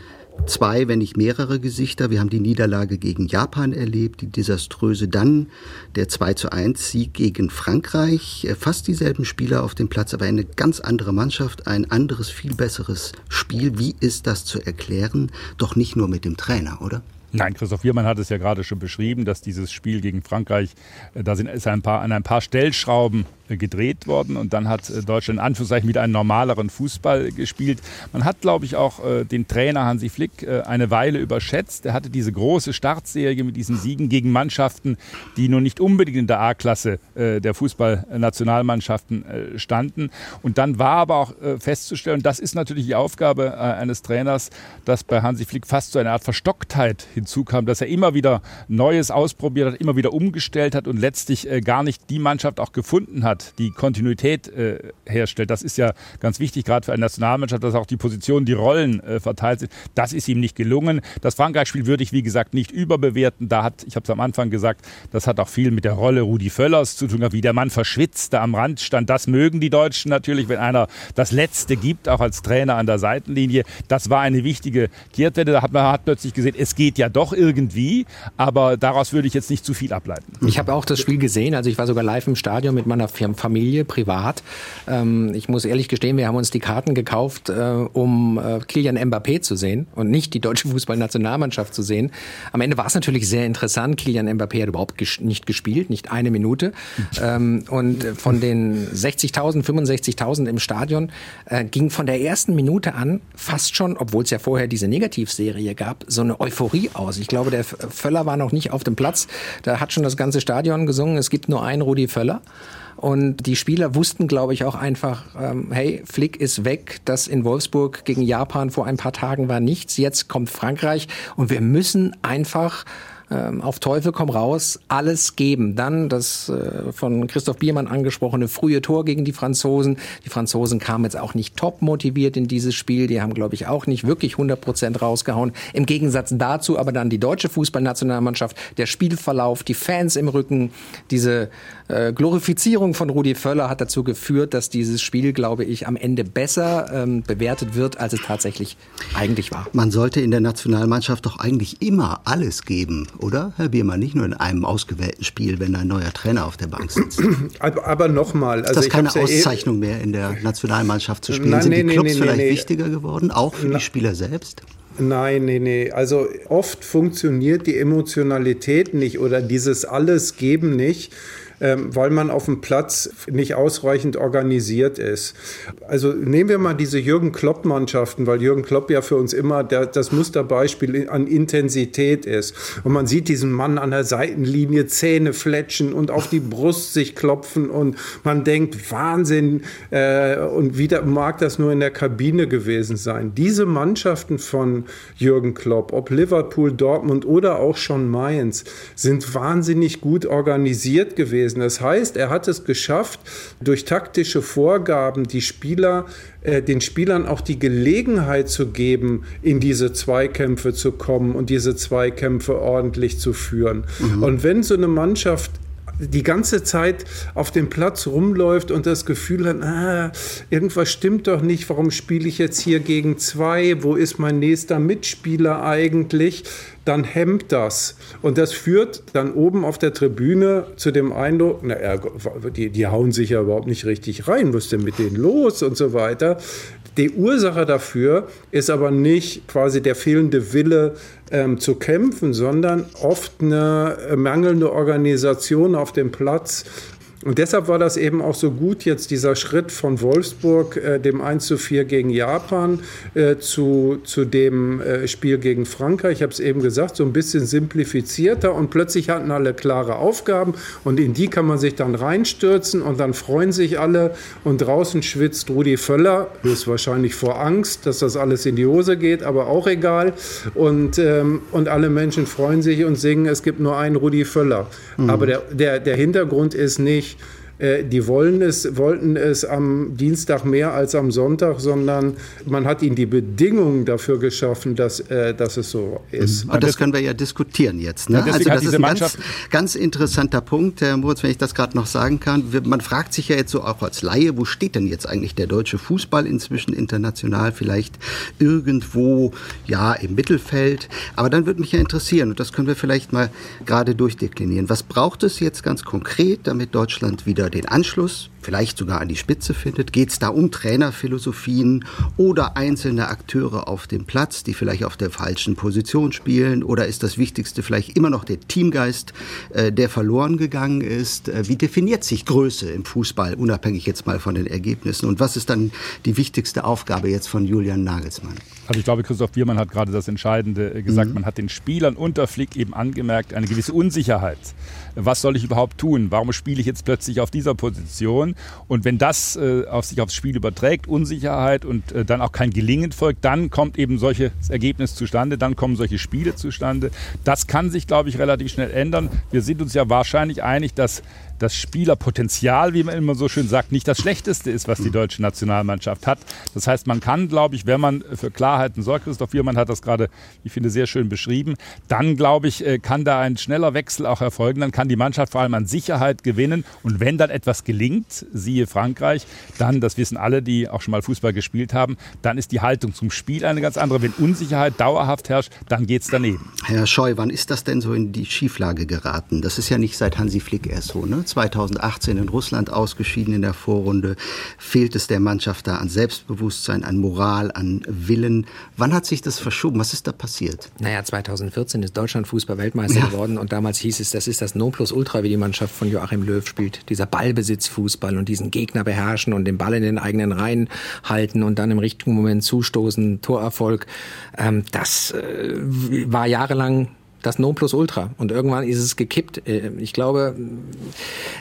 zwei, wenn nicht mehrere Gesichter. Wir haben die Niederlage gegen Japan erlebt, die desaströse, dann der 2 zu 1 Sieg gegen Frankreich. Fast dieselben Spieler auf dem Platz, aber eine ganz andere Mannschaft, ein anderes, viel besseres Spiel. Wie ist das zu erklären? Doch nicht nur mit dem Trainer, oder? Nein, Christoph Wiermann hat es ja gerade schon beschrieben, dass dieses Spiel gegen Frankreich, äh, da sind, ist ein paar, an ein paar Stellschrauben gedreht worden und dann hat Deutschland in Anführungszeichen wieder einen normaleren Fußball gespielt. Man hat, glaube ich, auch den Trainer Hansi Flick eine Weile überschätzt. Er hatte diese große Startserie mit diesen Siegen gegen Mannschaften, die nun nicht unbedingt in der A-Klasse der Fußballnationalmannschaften standen. Und dann war aber auch festzustellen, das ist natürlich die Aufgabe eines Trainers, dass bei Hansi Flick fast so eine Art Verstocktheit hinzukam, dass er immer wieder Neues ausprobiert hat, immer wieder umgestellt hat und letztlich äh, gar nicht die Mannschaft auch gefunden hat, die Kontinuität äh, herstellt. Das ist ja ganz wichtig, gerade für eine Nationalmannschaft, dass auch die Positionen, die Rollen äh, verteilt sind. Das ist ihm nicht gelungen. Das Frankreich-Spiel würde ich, wie gesagt, nicht überbewerten. Da hat, ich habe es am Anfang gesagt, das hat auch viel mit der Rolle Rudi Völlers zu tun, wie der Mann verschwitzt da am Rand stand. Das mögen die Deutschen natürlich, wenn einer das Letzte gibt, auch als Trainer an der Seitenlinie. Das war eine wichtige Kehrtwende. Da hat man hat plötzlich gesehen, es geht ja doch irgendwie, aber daraus würde ich jetzt nicht zu viel ableiten. Ich habe auch das Spiel gesehen, also ich war sogar live im Stadion mit meiner Familie, privat. Ähm, ich muss ehrlich gestehen, wir haben uns die Karten gekauft, äh, um äh, Kilian Mbappé zu sehen und nicht die deutsche Fußballnationalmannschaft zu sehen. Am Ende war es natürlich sehr interessant. Kilian Mbappé hat überhaupt ges nicht gespielt, nicht eine Minute. ähm, und von den 60.000, 65.000 im Stadion äh, ging von der ersten Minute an fast schon, obwohl es ja vorher diese Negativserie gab, so eine Euphorie aus. Ich glaube, der Völler war noch nicht auf dem Platz. Da hat schon das ganze Stadion gesungen. Es gibt nur einen Rudi Völler. Und die Spieler wussten, glaube ich, auch einfach, ähm, hey, Flick ist weg. Das in Wolfsburg gegen Japan vor ein paar Tagen war nichts. Jetzt kommt Frankreich und wir müssen einfach ähm, auf Teufel komm raus alles geben. Dann das äh, von Christoph Biermann angesprochene frühe Tor gegen die Franzosen. Die Franzosen kamen jetzt auch nicht top motiviert in dieses Spiel. Die haben, glaube ich, auch nicht wirklich 100 Prozent rausgehauen. Im Gegensatz dazu aber dann die deutsche Fußballnationalmannschaft, der Spielverlauf, die Fans im Rücken, diese äh, Glorifizierung von Rudi Völler hat dazu geführt, dass dieses Spiel, glaube ich, am Ende besser ähm, bewertet wird, als es tatsächlich eigentlich war. Man sollte in der Nationalmannschaft doch eigentlich immer alles geben, oder, Herr Biermann? Nicht nur in einem ausgewählten Spiel, wenn ein neuer Trainer auf der Bank sitzt. Aber, aber nochmal. Also ist das keine Auszeichnung mehr, in der Nationalmannschaft zu spielen? Nein, Sind nee, die Clubs nee, nee, vielleicht wichtiger geworden, auch für Na, die Spieler selbst? Nein, nee, nee. Also oft funktioniert die Emotionalität nicht oder dieses Alles geben nicht weil man auf dem Platz nicht ausreichend organisiert ist. Also nehmen wir mal diese Jürgen Klopp-Mannschaften, weil Jürgen Klopp ja für uns immer der, das Musterbeispiel an Intensität ist. Und man sieht diesen Mann an der Seitenlinie Zähne fletschen und auf die Brust sich klopfen und man denkt, Wahnsinn, äh, und wieder mag das nur in der Kabine gewesen sein. Diese Mannschaften von Jürgen Klopp, ob Liverpool, Dortmund oder auch schon Mainz, sind wahnsinnig gut organisiert gewesen gewesen. Das heißt, er hat es geschafft, durch taktische Vorgaben die Spieler, äh, den Spielern auch die Gelegenheit zu geben, in diese Zweikämpfe zu kommen und diese Zweikämpfe ordentlich zu führen. Mhm. Und wenn so eine Mannschaft die ganze Zeit auf dem Platz rumläuft und das Gefühl hat, ah, irgendwas stimmt doch nicht, warum spiele ich jetzt hier gegen zwei, wo ist mein nächster Mitspieler eigentlich, dann hemmt das. Und das führt dann oben auf der Tribüne zu dem Eindruck, na, die, die hauen sich ja überhaupt nicht richtig rein, was ist denn mit denen los und so weiter. Die Ursache dafür ist aber nicht quasi der fehlende Wille ähm, zu kämpfen, sondern oft eine mangelnde Organisation auf dem Platz und deshalb war das eben auch so gut, jetzt dieser Schritt von Wolfsburg, äh, dem 1 zu 4 gegen Japan, äh, zu, zu dem äh, Spiel gegen Frankreich. Ich habe es eben gesagt, so ein bisschen simplifizierter und plötzlich hatten alle klare Aufgaben und in die kann man sich dann reinstürzen und dann freuen sich alle und draußen schwitzt Rudi Völler, höchstwahrscheinlich vor Angst, dass das alles in die Hose geht, aber auch egal. Und, ähm, und alle Menschen freuen sich und singen, es gibt nur einen Rudi Völler. Mhm. Aber der, der, der Hintergrund ist nicht, die wollen es, wollten es am Dienstag mehr als am Sonntag, sondern man hat ihnen die Bedingungen dafür geschaffen, dass, äh, dass es so ist. Und das können wir ja diskutieren jetzt. Ne? Ja, also das ist ein ganz, ganz, interessanter Punkt, Herr Moritz, wenn ich das gerade noch sagen kann. Man fragt sich ja jetzt so auch als Laie, wo steht denn jetzt eigentlich der deutsche Fußball inzwischen international? Vielleicht irgendwo, ja, im Mittelfeld. Aber dann würde mich ja interessieren, und das können wir vielleicht mal gerade durchdeklinieren. Was braucht es jetzt ganz konkret, damit Deutschland wieder wieder den Anschluss vielleicht sogar an die Spitze findet? Geht es da um Trainerphilosophien oder einzelne Akteure auf dem Platz, die vielleicht auf der falschen Position spielen? Oder ist das Wichtigste vielleicht immer noch der Teamgeist, äh, der verloren gegangen ist? Äh, wie definiert sich Größe im Fußball, unabhängig jetzt mal von den Ergebnissen? Und was ist dann die wichtigste Aufgabe jetzt von Julian Nagelsmann? Also ich glaube, Christoph Biermann hat gerade das Entscheidende äh, gesagt. Mhm. Man hat den Spielern unter Flick eben angemerkt, eine gewisse Unsicherheit. Was soll ich überhaupt tun? Warum spiele ich jetzt plötzlich auf dieser Position? Und wenn das äh, auf sich aufs Spiel überträgt, Unsicherheit und äh, dann auch kein Gelingen folgt, dann kommt eben solches Ergebnis zustande, dann kommen solche Spiele zustande. Das kann sich, glaube ich, relativ schnell ändern. Wir sind uns ja wahrscheinlich einig, dass das Spielerpotenzial, wie man immer so schön sagt, nicht das Schlechteste ist, was die deutsche Nationalmannschaft hat. Das heißt, man kann, glaube ich, wenn man für Klarheiten sorgt, Christoph Wiermann hat das gerade, ich finde, sehr schön beschrieben, dann, glaube ich, äh, kann da ein schneller Wechsel auch erfolgen. Dann kann die Mannschaft vor allem an Sicherheit gewinnen. Und wenn dann etwas gelingt, siehe Frankreich, dann, das wissen alle, die auch schon mal Fußball gespielt haben, dann ist die Haltung zum Spiel eine ganz andere. Wenn Unsicherheit dauerhaft herrscht, dann geht es daneben. Herr Scheu, wann ist das denn so in die Schieflage geraten? Das ist ja nicht seit Hansi Flick erst so, ne? 2018 in Russland ausgeschieden in der Vorrunde. Fehlt es der Mannschaft da an Selbstbewusstsein, an Moral, an Willen? Wann hat sich das verschoben? Was ist da passiert? Naja, 2014 ist Deutschland Fußball-Weltmeister ja. geworden und damals hieß es, das ist das Nonplusultra, wie die Mannschaft von Joachim Löw spielt. Dieser Ballbesitzfußball und diesen Gegner beherrschen und den Ball in den eigenen Reihen halten und dann im richtigen Moment zustoßen, Torerfolg. Ähm, das äh, war jahrelang das Nonplusultra. Und irgendwann ist es gekippt. Äh, ich glaube,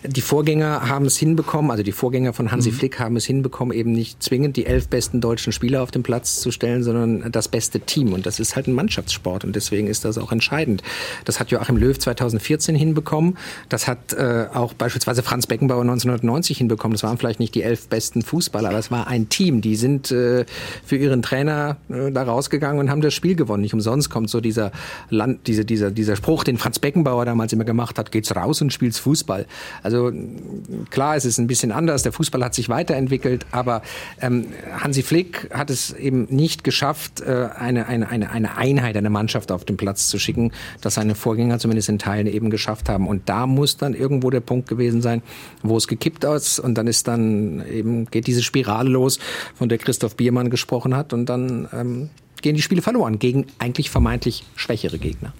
die Vorgänger haben es hinbekommen, also die Vorgänger von Hansi mhm. Flick haben es hinbekommen, eben nicht zwingend die elf besten deutschen Spieler auf den Platz zu stellen, sondern das beste Team. Und das ist halt ein Mannschaftssport und deswegen ist das auch entscheidend. Das hat Joachim Löw 2014 hinbekommen. Das hat äh, auch beispielsweise Franz Beckenbauer 1990 hinbekommen. Das waren vielleicht nicht die elf besten Fußballer, aber es war ein Team. Die sind äh, für ihren Trainer äh, da rausgegangen und haben das Spiel gewonnen. Nicht umsonst kommt so dieser Land, diese, dieser, dieser Spruch, den Franz Beckenbauer damals immer gemacht hat, geht's raus und spielst Fußball. Also klar, es ist ein bisschen anders, der Fußball hat sich weiterentwickelt, aber ähm, Hansi Flick hat es eben nicht geschafft, äh, eine, eine, eine, eine Einheit, eine Mannschaft auf den Platz zu schicken, das seine Vorgänger zumindest in Teilen eben geschafft haben. Und da muss dann irgendwo der Punkt gewesen sein, wo es gekippt ist und dann ist dann eben, geht diese Spirale los, von der Christoph Biermann gesprochen hat und dann ähm, gehen die Spiele verloren gegen eigentlich vermeintlich schwächere Gegner.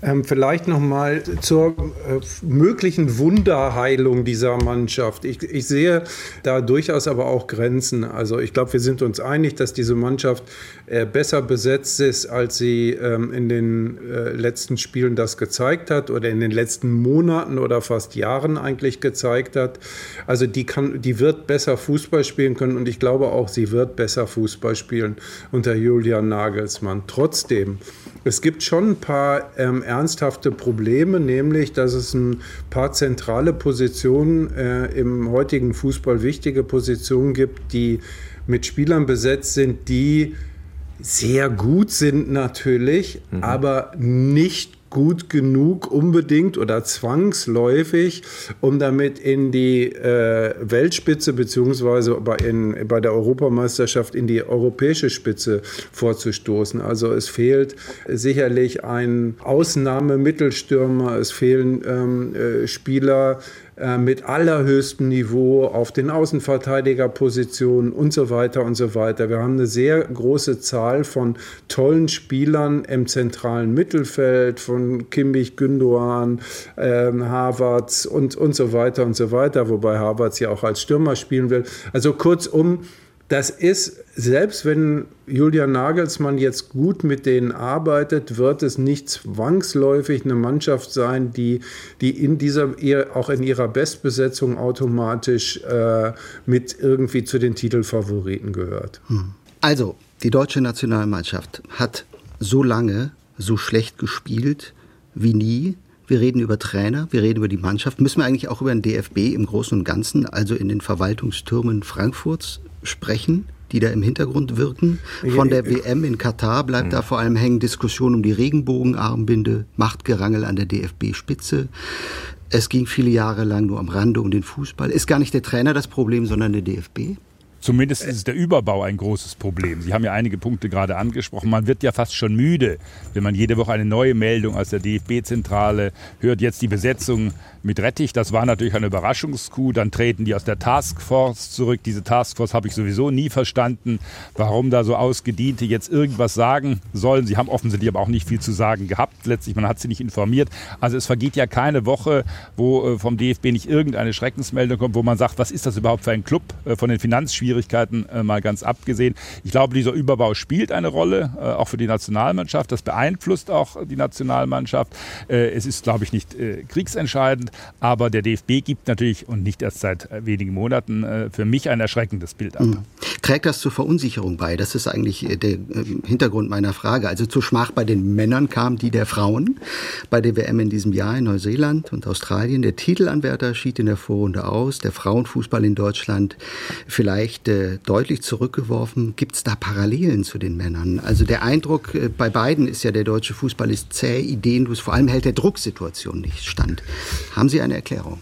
Ähm, vielleicht noch mal zur äh, möglichen Wunderheilung dieser Mannschaft. Ich, ich, sehe da durchaus aber auch Grenzen. Also ich glaube, wir sind uns einig, dass diese Mannschaft äh, besser besetzt ist, als sie ähm, in den äh, letzten Spielen das gezeigt hat oder in den letzten Monaten oder fast Jahren eigentlich gezeigt hat. Also die kann, die wird besser Fußball spielen können und ich glaube auch, sie wird besser Fußball spielen unter Julia Julian Nagelsmann. Trotzdem, es gibt schon ein paar ähm, ernsthafte Probleme, nämlich, dass es ein paar zentrale Positionen äh, im heutigen Fußball, wichtige Positionen gibt, die mit Spielern besetzt sind, die sehr gut sind natürlich, mhm. aber nicht gut genug unbedingt oder zwangsläufig, um damit in die äh, Weltspitze beziehungsweise bei, bei der Europameisterschaft in die europäische Spitze vorzustoßen. Also es fehlt sicherlich ein Ausnahmemittelstürmer, es fehlen ähm, äh, Spieler, mit allerhöchstem Niveau auf den Außenverteidigerpositionen und so weiter und so weiter. Wir haben eine sehr große Zahl von tollen Spielern im zentralen Mittelfeld, von Kimmich, Gündogan, äh, Havertz und, und so weiter und so weiter, wobei Havertz ja auch als Stürmer spielen will. Also kurzum, das ist, selbst wenn Julian Nagelsmann jetzt gut mit denen arbeitet, wird es nicht zwangsläufig eine Mannschaft sein, die, die in dieser, auch in ihrer Bestbesetzung automatisch äh, mit irgendwie zu den Titelfavoriten gehört. Hm. Also, die deutsche Nationalmannschaft hat so lange so schlecht gespielt wie nie. Wir reden über Trainer, wir reden über die Mannschaft. Müssen wir eigentlich auch über den DFB im Großen und Ganzen, also in den Verwaltungstürmen Frankfurts sprechen, die da im Hintergrund wirken. Von der WM in Katar bleibt da vor allem hängen Diskussion um die Regenbogenarmbinde, Machtgerangel an der DFB-Spitze. Es ging viele Jahre lang nur am Rande um den Fußball. Ist gar nicht der Trainer das Problem, sondern der DFB? Zumindest ist der Überbau ein großes Problem. Sie haben ja einige Punkte gerade angesprochen. Man wird ja fast schon müde, wenn man jede Woche eine neue Meldung aus der DFB-Zentrale hört. Jetzt die Besetzung mit Rettich, das war natürlich eine Überraschungskuh. Dann treten die aus der Taskforce zurück. Diese Taskforce habe ich sowieso nie verstanden, warum da so Ausgediente jetzt irgendwas sagen sollen. Sie haben offensichtlich aber auch nicht viel zu sagen gehabt. Letztlich, man hat sie nicht informiert. Also es vergeht ja keine Woche, wo äh, vom DFB nicht irgendeine Schreckensmeldung kommt, wo man sagt, was ist das überhaupt für ein Club? Äh, von den Finanzschwierigkeiten äh, mal ganz abgesehen. Ich glaube, dieser Überbau spielt eine Rolle, auch für die Nationalmannschaft. Das beeinflusst auch die Nationalmannschaft. Es ist, glaube ich, nicht kriegsentscheidend. Aber der DFB gibt natürlich, und nicht erst seit äh, wenigen Monaten, äh, für mich ein erschreckendes Bild ab. Mhm. Trägt das zur Verunsicherung bei? Das ist eigentlich äh, der Hintergrund meiner Frage. Also zur Schmach bei den Männern kam die der Frauen bei der WM in diesem Jahr in Neuseeland und Australien. Der Titelanwärter schied in der Vorrunde aus. Der Frauenfußball in Deutschland vielleicht äh, deutlich zurückgeworfen. Gibt es da Parallelen zu den Männern? Also der Eindruck äh, bei beiden ist ja, der deutsche Fußball ist zäh, ideenlos. Vor allem hält der Drucksituation nicht stand. Haben Sie eine Erklärung?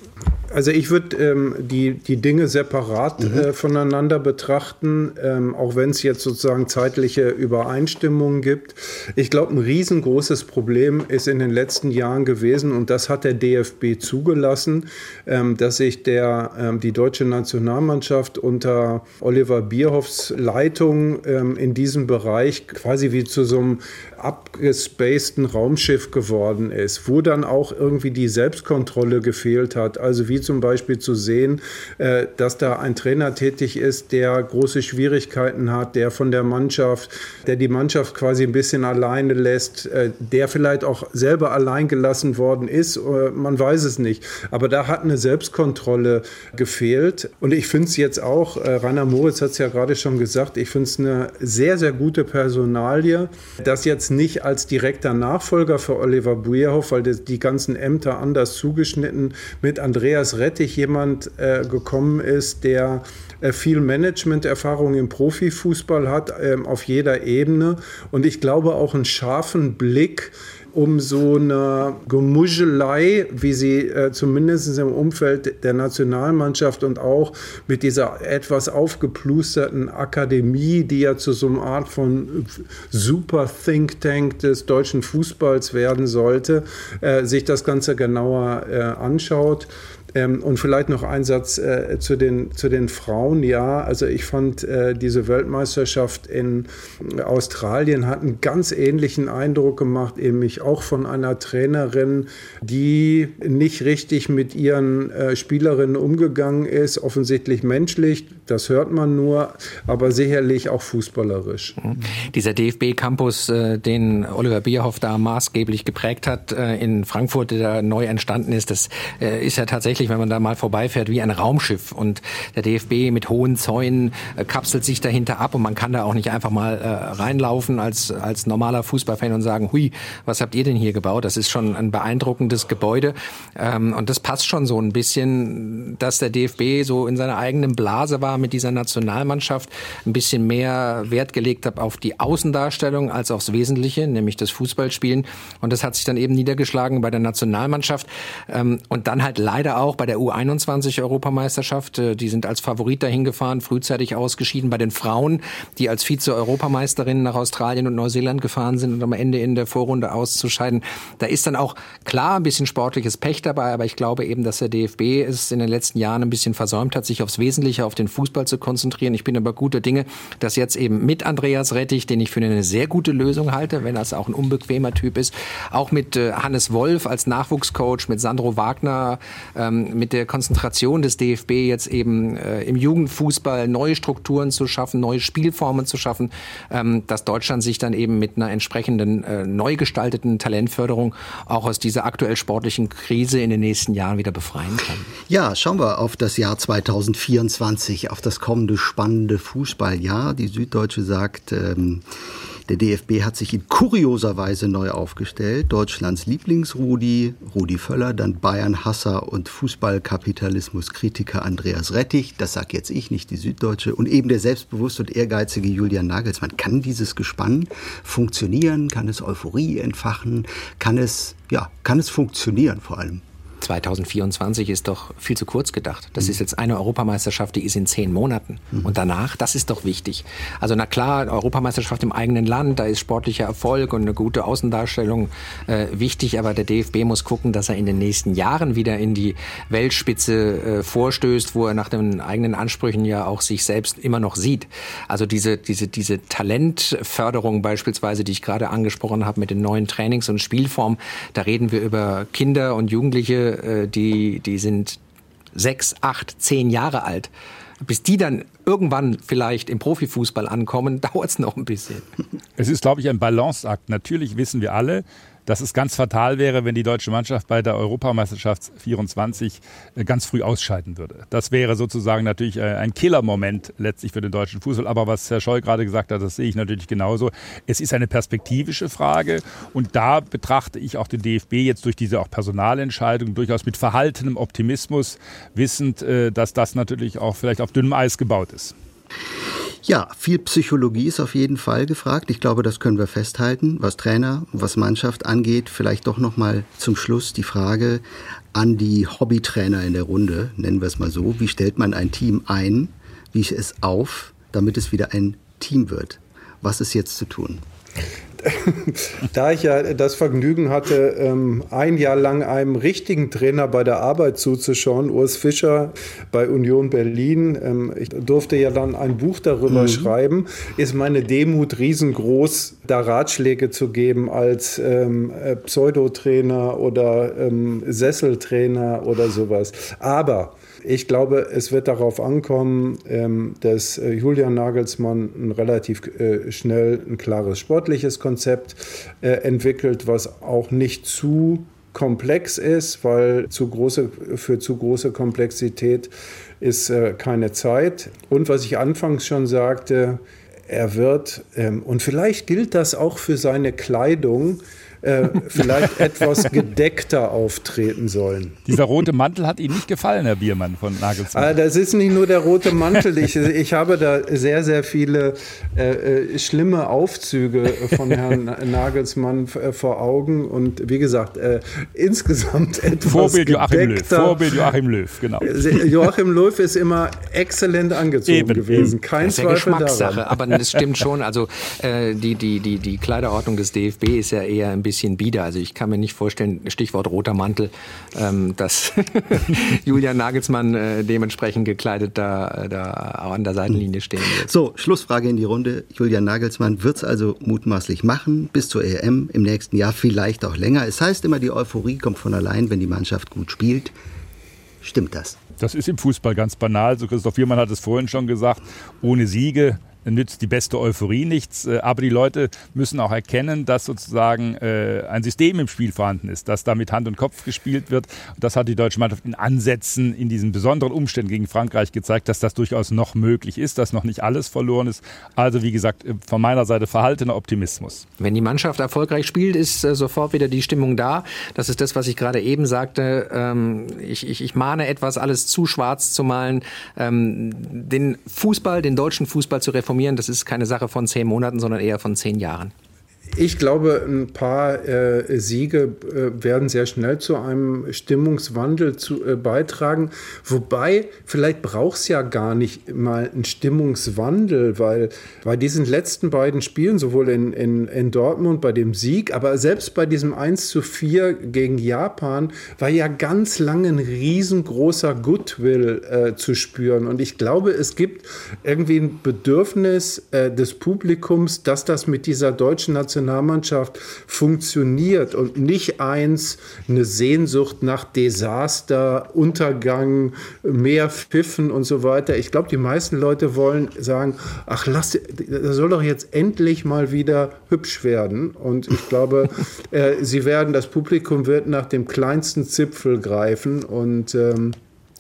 Also ich würde ähm, die, die Dinge separat mhm. äh, voneinander betrachten, ähm, auch wenn es jetzt sozusagen zeitliche Übereinstimmungen gibt. Ich glaube, ein riesengroßes Problem ist in den letzten Jahren gewesen, und das hat der DFB zugelassen, ähm, dass sich der, ähm, die deutsche Nationalmannschaft unter Oliver Bierhoffs Leitung ähm, in diesem Bereich quasi wie zu so einem abgespaceden Raumschiff geworden ist, wo dann auch irgendwie die Selbstkontrolle gefehlt hat. Also wie zum Beispiel zu sehen, äh, dass da ein Trainer tätig ist, der große Schwierigkeiten hat, der von der Mannschaft, der die Mannschaft quasi ein bisschen alleine lässt, äh, der vielleicht auch selber allein gelassen worden ist. Äh, man weiß es nicht. Aber da hat eine Selbstkontrolle gefehlt. Und ich finde es jetzt auch, Rainer Moritz hat es ja gerade schon gesagt, ich finde es eine sehr, sehr gute Personalie, dass jetzt nicht als direkter Nachfolger für Oliver Bierhoff, weil die ganzen Ämter anders zugeschnitten. Mit Andreas Rettich jemand äh, gekommen ist, der äh, viel Management-Erfahrung im Profifußball hat, äh, auf jeder Ebene. Und ich glaube auch einen scharfen Blick um so eine Gemuschelei, wie sie äh, zumindest im Umfeld der Nationalmannschaft und auch mit dieser etwas aufgeplusterten Akademie, die ja zu so einer Art von super Think Tank des deutschen Fußballs werden sollte, äh, sich das Ganze genauer äh, anschaut. Ähm, und vielleicht noch ein Satz äh, zu, den, zu den Frauen. Ja, also ich fand, äh, diese Weltmeisterschaft in Australien hat einen ganz ähnlichen Eindruck gemacht, eben mich auch von einer Trainerin, die nicht richtig mit ihren äh, Spielerinnen umgegangen ist, offensichtlich menschlich, das hört man nur, aber sicherlich auch fußballerisch. Mhm. Dieser DFB-Campus, äh, den Oliver Bierhoff da maßgeblich geprägt hat äh, in Frankfurt, der neu entstanden ist, das äh, ist ja tatsächlich wenn man da mal vorbeifährt, wie ein Raumschiff. Und der DFB mit hohen Zäunen kapselt sich dahinter ab und man kann da auch nicht einfach mal reinlaufen als, als normaler Fußballfan und sagen, hui, was habt ihr denn hier gebaut? Das ist schon ein beeindruckendes Gebäude. Ähm, und das passt schon so ein bisschen, dass der DFB so in seiner eigenen Blase war mit dieser Nationalmannschaft, ein bisschen mehr Wert gelegt hat auf die Außendarstellung als aufs Wesentliche, nämlich das Fußballspielen. Und das hat sich dann eben niedergeschlagen bei der Nationalmannschaft. Ähm, und dann halt leider auch auch bei der U21-Europameisterschaft. Äh, die sind als Favorit dahin gefahren, frühzeitig ausgeschieden. Bei den Frauen, die als Vize-Europameisterinnen nach Australien und Neuseeland gefahren sind und am Ende in der Vorrunde auszuscheiden. Da ist dann auch klar ein bisschen sportliches Pech dabei, aber ich glaube eben, dass der DFB es in den letzten Jahren ein bisschen versäumt hat, sich aufs Wesentliche, auf den Fußball zu konzentrieren. Ich bin aber guter Dinge, dass jetzt eben mit Andreas Rettich, den ich für eine sehr gute Lösung halte, wenn das auch ein unbequemer Typ ist, auch mit äh, Hannes Wolf als Nachwuchscoach, mit Sandro Wagner ähm, mit der Konzentration des DFB jetzt eben äh, im Jugendfußball neue Strukturen zu schaffen, neue Spielformen zu schaffen, ähm, dass Deutschland sich dann eben mit einer entsprechenden äh, neu gestalteten Talentförderung auch aus dieser aktuell sportlichen Krise in den nächsten Jahren wieder befreien kann. Ja, schauen wir auf das Jahr 2024, auf das kommende spannende Fußballjahr. Die Süddeutsche sagt, ähm, der DFB hat sich in kurioser Weise neu aufgestellt. Deutschlands Lieblingsrudi, Rudi Völler, dann Bayern-Hasser und Fußballkapitalismus-Kritiker Andreas Rettich. Das sag jetzt ich, nicht die Süddeutsche. Und eben der selbstbewusste und ehrgeizige Julian Nagelsmann. Kann dieses Gespann funktionieren? Kann es Euphorie entfachen? Kann es, ja, kann es funktionieren vor allem? 2024 ist doch viel zu kurz gedacht. Das ist jetzt eine Europameisterschaft, die ist in zehn Monaten. Und danach, das ist doch wichtig. Also na klar, Europameisterschaft im eigenen Land, da ist sportlicher Erfolg und eine gute Außendarstellung äh, wichtig, aber der DFB muss gucken, dass er in den nächsten Jahren wieder in die Weltspitze äh, vorstößt, wo er nach den eigenen Ansprüchen ja auch sich selbst immer noch sieht. Also diese, diese, diese Talentförderung beispielsweise, die ich gerade angesprochen habe mit den neuen Trainings- und Spielformen, da reden wir über Kinder und Jugendliche, äh, die, die sind sechs, acht, zehn Jahre alt. Bis die dann irgendwann vielleicht im Profifußball ankommen, dauert es noch ein bisschen. Es ist, glaube ich, ein Balanceakt. Natürlich wissen wir alle, dass es ganz fatal wäre, wenn die deutsche Mannschaft bei der Europameisterschaft 24 äh, ganz früh ausscheiden würde. Das wäre sozusagen natürlich äh, ein Killermoment letztlich für den deutschen Fußball. Aber was Herr Scholl gerade gesagt hat, das sehe ich natürlich genauso. Es ist eine perspektivische Frage und da betrachte ich auch den DFB jetzt durch diese auch Personalentscheidung durchaus mit verhaltenem Optimismus, wissend, äh, dass das natürlich auch vielleicht auf dünnem Eis gebaut ist. Ja, viel Psychologie ist auf jeden Fall gefragt. Ich glaube, das können wir festhalten, was Trainer, was Mannschaft angeht. Vielleicht doch noch mal zum Schluss die Frage an die Hobbytrainer in der Runde, nennen wir es mal so. Wie stellt man ein Team ein? Wie ich es auf, damit es wieder ein Team wird? Was ist jetzt zu tun? da ich ja das Vergnügen hatte, ähm, ein Jahr lang einem richtigen Trainer bei der Arbeit zuzuschauen, Urs Fischer bei Union Berlin, ähm, ich durfte ja dann ein Buch darüber mhm. schreiben, ist meine Demut riesengroß, da Ratschläge zu geben als ähm, äh, Pseudotrainer oder ähm, Sesseltrainer oder sowas. Aber ich glaube, es wird darauf ankommen, ähm, dass äh, Julian Nagelsmann relativ äh, schnell ein klares sportliches Konzept äh, entwickelt, was auch nicht zu komplex ist, weil zu große, für zu große Komplexität ist keine Zeit. Und was ich anfangs schon sagte, er wird, ähm, und vielleicht gilt das auch für seine Kleidung, äh, vielleicht etwas gedeckter auftreten sollen. Dieser rote Mantel hat Ihnen nicht gefallen, Herr Biermann von Nagelsmann. Ah, das ist nicht nur der rote Mantel. Ich, ich habe da sehr, sehr viele äh, äh schlimme Aufzüge von Herrn Nagelsmann äh, vor Augen. Und wie gesagt, äh, insgesamt etwas Vorbild Joachim Löw. Vorbild Joachim Löw, genau. Joachim Löw ist immer exzellent angezogen eben, gewesen. Kein das ist Zweifel ja Geschmackssache, daran. aber das stimmt schon. Also äh, die, die, die, die Kleiderordnung des DFB ist ja eher ein bisschen bisschen bieder. Also ich kann mir nicht vorstellen, Stichwort roter Mantel, ähm, dass Julian Nagelsmann äh, dementsprechend gekleidet da, da an der Seitenlinie stehen wird. So, Schlussfrage in die Runde. Julian Nagelsmann wird es also mutmaßlich machen bis zur EM im nächsten Jahr, vielleicht auch länger. Es heißt immer, die Euphorie kommt von allein, wenn die Mannschaft gut spielt. Stimmt das? Das ist im Fußball ganz banal. So Christoph Wiermann hat es vorhin schon gesagt. Ohne Siege nützt die beste Euphorie nichts. Äh, aber die Leute müssen auch erkennen, dass sozusagen äh, ein System im Spiel vorhanden ist, dass da mit Hand und Kopf gespielt wird. Das hat die deutsche Mannschaft in Ansätzen in diesen besonderen Umständen gegen Frankreich gezeigt, dass das durchaus noch möglich ist, dass noch nicht alles verloren ist. Also wie gesagt, äh, von meiner Seite verhaltener Optimismus. Wenn die Mannschaft erfolgreich spielt, ist sofort wieder die Stimmung da. Das ist das, was ich gerade eben sagte. Ähm, ich, ich, ich mahne etwas, alles zu schwarz zu malen. Ähm, den Fußball, den deutschen Fußball zu reformieren reformieren. Das ist keine Sache von zehn Monaten, sondern eher von zehn Jahren. Ich glaube, ein paar äh, Siege äh, werden sehr schnell zu einem Stimmungswandel zu, äh, beitragen. Wobei, vielleicht braucht es ja gar nicht mal einen Stimmungswandel, weil bei diesen letzten beiden Spielen, sowohl in, in, in Dortmund bei dem Sieg, aber selbst bei diesem 1 zu 4 gegen Japan, war ja ganz lange ein riesengroßer Goodwill äh, zu spüren. Und ich glaube, es gibt irgendwie ein Bedürfnis äh, des Publikums, dass das mit dieser deutschen Nation Nationalmannschaft funktioniert und nicht eins eine Sehnsucht nach Desaster, Untergang, mehr Pfiffen und so weiter. Ich glaube, die meisten Leute wollen sagen, ach, lass, das soll doch jetzt endlich mal wieder hübsch werden. Und ich glaube, äh, sie werden, das Publikum wird nach dem kleinsten Zipfel greifen und ähm,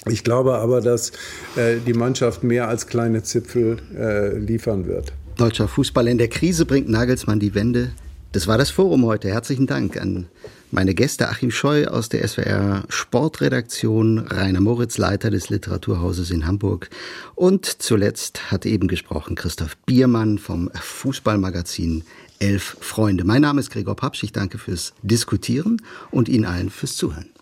ich glaube aber, dass äh, die Mannschaft mehr als kleine Zipfel äh, liefern wird. Deutscher Fußball in der Krise bringt Nagelsmann die Wende. Das war das Forum heute. Herzlichen Dank an meine Gäste Achim Scheu aus der SWR Sportredaktion, Rainer Moritz, Leiter des Literaturhauses in Hamburg und zuletzt hat eben gesprochen Christoph Biermann vom Fußballmagazin Elf Freunde. Mein Name ist Gregor Papsch. Ich danke fürs Diskutieren und Ihnen allen fürs Zuhören.